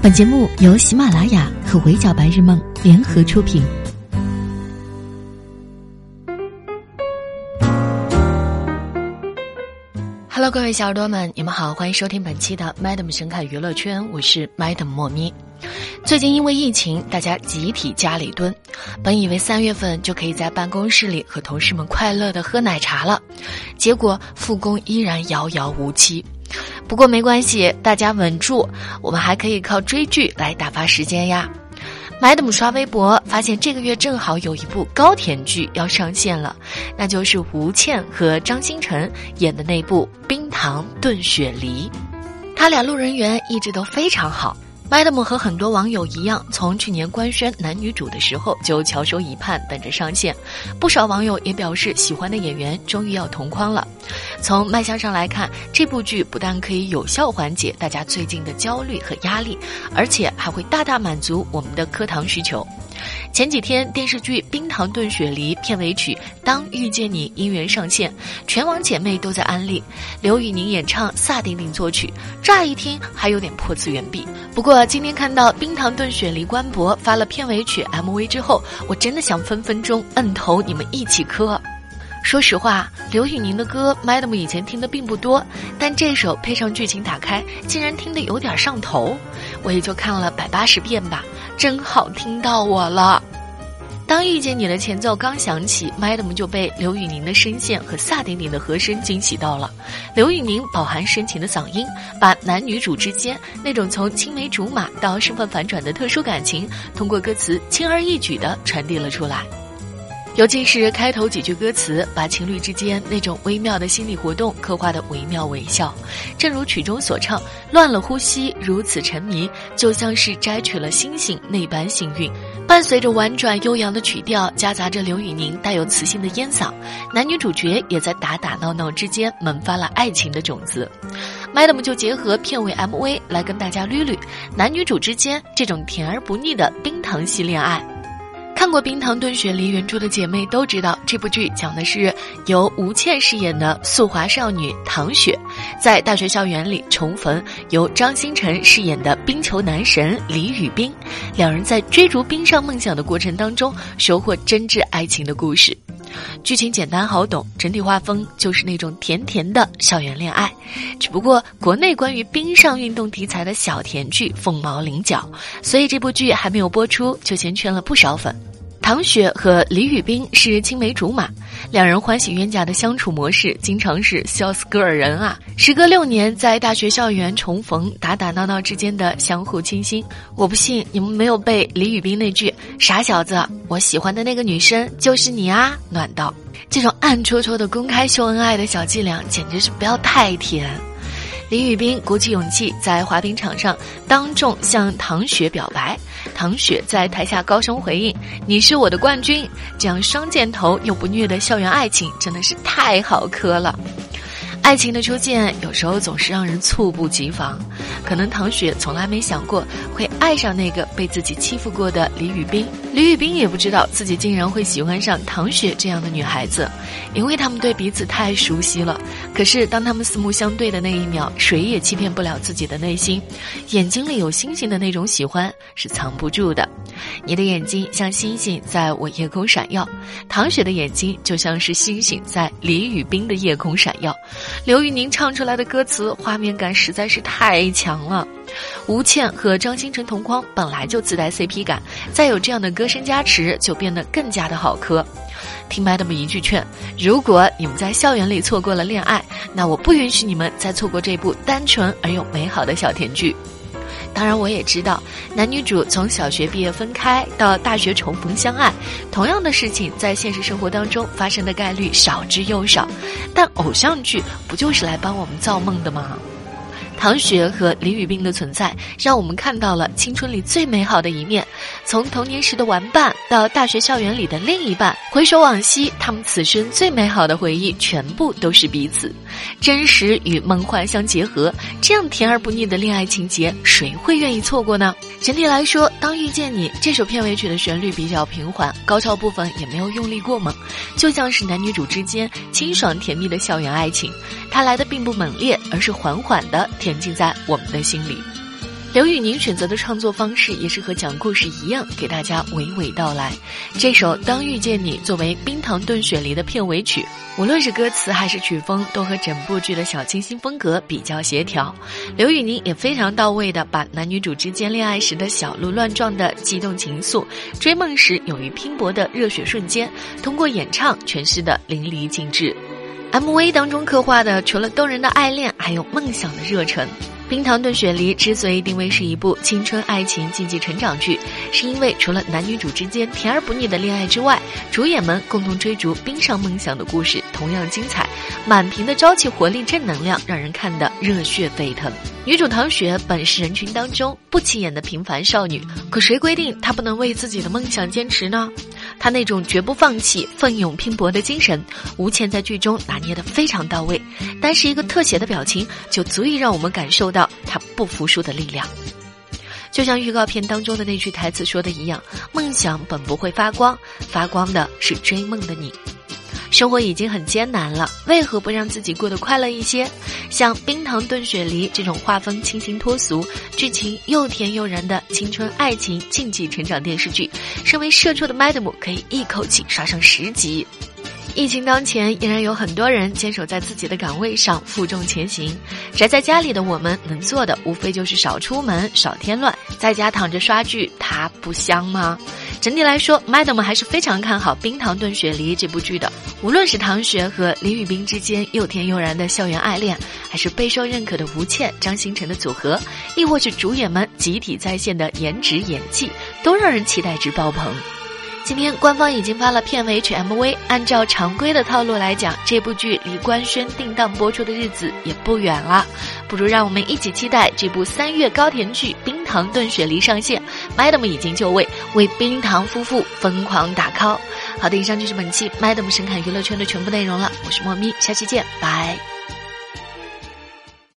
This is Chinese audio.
本节目由喜马拉雅和围剿白日梦联合出品。Hello，各位小耳朵们，你们好，欢迎收听本期的 Madam 神侃娱乐圈，我是 Madam 莫咪。最近因为疫情，大家集体家里蹲，本以为三月份就可以在办公室里和同事们快乐的喝奶茶了，结果复工依然遥遥无期。不过没关系，大家稳住，我们还可以靠追剧来打发时间呀。Madam 刷微博发现，这个月正好有一部高甜剧要上线了，那就是吴倩和张新成演的那部《冰糖炖雪梨》，他俩路人缘一直都非常好。Madam 和很多网友一样，从去年官宣男女主的时候就翘首以盼，等着上线。不少网友也表示，喜欢的演员终于要同框了。从卖相上来看，这部剧不但可以有效缓解大家最近的焦虑和压力，而且还会大大满足我们的课堂需求。前几天，电视剧《冰糖炖雪梨》片尾曲《当遇见你》音源上线，全网姐妹都在安利。刘宇宁演唱，萨顶顶作曲，乍一听还有点破次元壁。不过今天看到《冰糖炖雪梨》官博发了片尾曲 MV 之后，我真的想分分钟摁头你们一起磕。说实话，刘宇宁的歌，Madam 以前听的并不多，但这首配上剧情打开，竟然听得有点上头，我也就看了百八十遍吧，真好听到我了。当遇见你的前奏刚响起，Madam 就被刘宇宁的声线和萨顶顶的和声惊喜到了。刘宇宁饱含深情的嗓音，把男女主之间那种从青梅竹马到身份反转的特殊感情，通过歌词轻而易举地传递了出来。尤其是开头几句歌词，把情侣之间那种微妙的心理活动刻画的惟妙惟肖。正如曲中所唱：“乱了呼吸，如此沉迷，就像是摘取了星星那般幸运。”伴随着婉转悠扬的曲调，夹杂着刘宇宁带有磁性的烟嗓，男女主角也在打打闹闹之间萌发了爱情的种子。Madam 就结合片尾 MV 来跟大家捋捋男女主之间这种甜而不腻的冰糖系恋爱。看过《冰糖炖雪梨》原著的姐妹都知道，这部剧讲的是由吴倩饰演的素华少女唐雪，在大学校园里重逢由张新成饰演的冰球男神李宇冰，两人在追逐冰上梦想的过程当中收获真挚爱情的故事。剧情简单好懂，整体画风就是那种甜甜的校园恋爱。只不过国内关于冰上运动题材的小甜剧凤毛麟角，所以这部剧还没有播出就先圈了不少粉。唐雪和李宇冰是青梅竹马，两人欢喜冤家的相处模式，经常是笑死个人啊！时隔六年，在大学校园重逢，打打闹闹之间的相互倾心，我不信你们没有被李宇冰那句“傻小子，我喜欢的那个女生就是你啊”暖到。这种暗戳戳的公开秀恩爱的小伎俩，简直是不要太甜。李宇冰鼓起勇气在滑冰场上当众向唐雪表白，唐雪在台下高声回应：“你是我的冠军。”这样双箭头又不虐的校园爱情真的是太好磕了。爱情的出现有时候总是让人猝不及防，可能唐雪从来没想过会爱上那个被自己欺负过的李宇冰，李宇冰也不知道自己竟然会喜欢上唐雪这样的女孩子，因为他们对彼此太熟悉了。可是当他们四目相对的那一秒，谁也欺骗不了自己的内心，眼睛里有星星的那种喜欢是藏不住的。你的眼睛像星星在我夜空闪耀，唐雪的眼睛就像是星星在李宇冰的夜空闪耀。刘宇宁唱出来的歌词，画面感实在是太强了。吴倩和张新成同框本来就自带 CP 感，再有这样的歌声加持，就变得更加的好磕。听麦那么一句劝：如果你们在校园里错过了恋爱，那我不允许你们再错过这部单纯而又美好的小甜剧。当然，我也知道男女主从小学毕业分开到大学重逢相爱，同样的事情在现实生活当中发生的概率少之又少。但偶像剧不就是来帮我们造梦的吗？唐雪和李宇冰的存在，让我们看到了青春里最美好的一面。从童年时的玩伴到大学校园里的另一半，回首往昔，他们此生最美好的回忆，全部都是彼此。真实与梦幻相结合，这样甜而不腻的恋爱情节，谁会愿意错过呢？整体来说，《当遇见你》这首片尾曲的旋律比较平缓，高潮部分也没有用力过猛，就像是男女主之间清爽甜蜜的校园爱情。它来的并不猛烈，而是缓缓的沉浸在我们的心里。刘宇宁选择的创作方式也是和讲故事一样，给大家娓娓道来。这首《当遇见你》作为《冰糖炖雪梨》的片尾曲，无论是歌词还是曲风，都和整部剧的小清新风格比较协调。刘宇宁也非常到位的把男女主之间恋爱时的小鹿乱撞的激动情愫，追梦时勇于拼搏的热血瞬间，通过演唱诠释的淋漓尽致。MV 当中刻画的，除了动人的爱恋，还有梦想的热忱。《冰糖炖雪梨》之所以定位是一部青春爱情竞技成长剧，是因为除了男女主之间甜而不腻的恋爱之外，主演们共同追逐冰上梦想的故事同样精彩，满屏的朝气活力正能量，让人看得热血沸腾。女主唐雪本是人群当中不起眼的平凡少女，可谁规定她不能为自己的梦想坚持呢？她那种绝不放弃、奋勇拼搏的精神，吴倩在剧中拿捏得非常到位。单是一个特写的表情，就足以让我们感受到他不服输的力量。就像预告片当中的那句台词说的一样：“梦想本不会发光，发光的是追梦的你。”生活已经很艰难了，为何不让自己过得快乐一些？像《冰糖炖雪梨》这种画风清新脱俗、剧情又甜又燃的青春爱情竞技成长电视剧，身为社畜的 Madam 可以一口气刷上十集。疫情当前，依然有很多人坚守在自己的岗位上负重前行。宅在家里的我们，能做的无非就是少出门、少添乱，在家躺着刷剧，它不香吗？整体来说，Madam 还是非常看好《冰糖炖雪梨》这部剧的。无论是唐雪和林宇冰之间又甜又燃的校园爱恋，还是备受认可的吴倩、张新成的组合，亦或是主演们集体在线的颜值演技，都让人期待值爆棚。今天官方已经发了片尾曲 MV，按照常规的套路来讲，这部剧离官宣定档播出的日子也不远了，不如让我们一起期待这部三月高甜剧《冰糖炖雪梨》上线。Madam 已经就位，为冰糖夫妇疯狂打 call。好的，以上就是本期 Madam 神侃娱乐圈的全部内容了，我是莫咪，下期见，拜。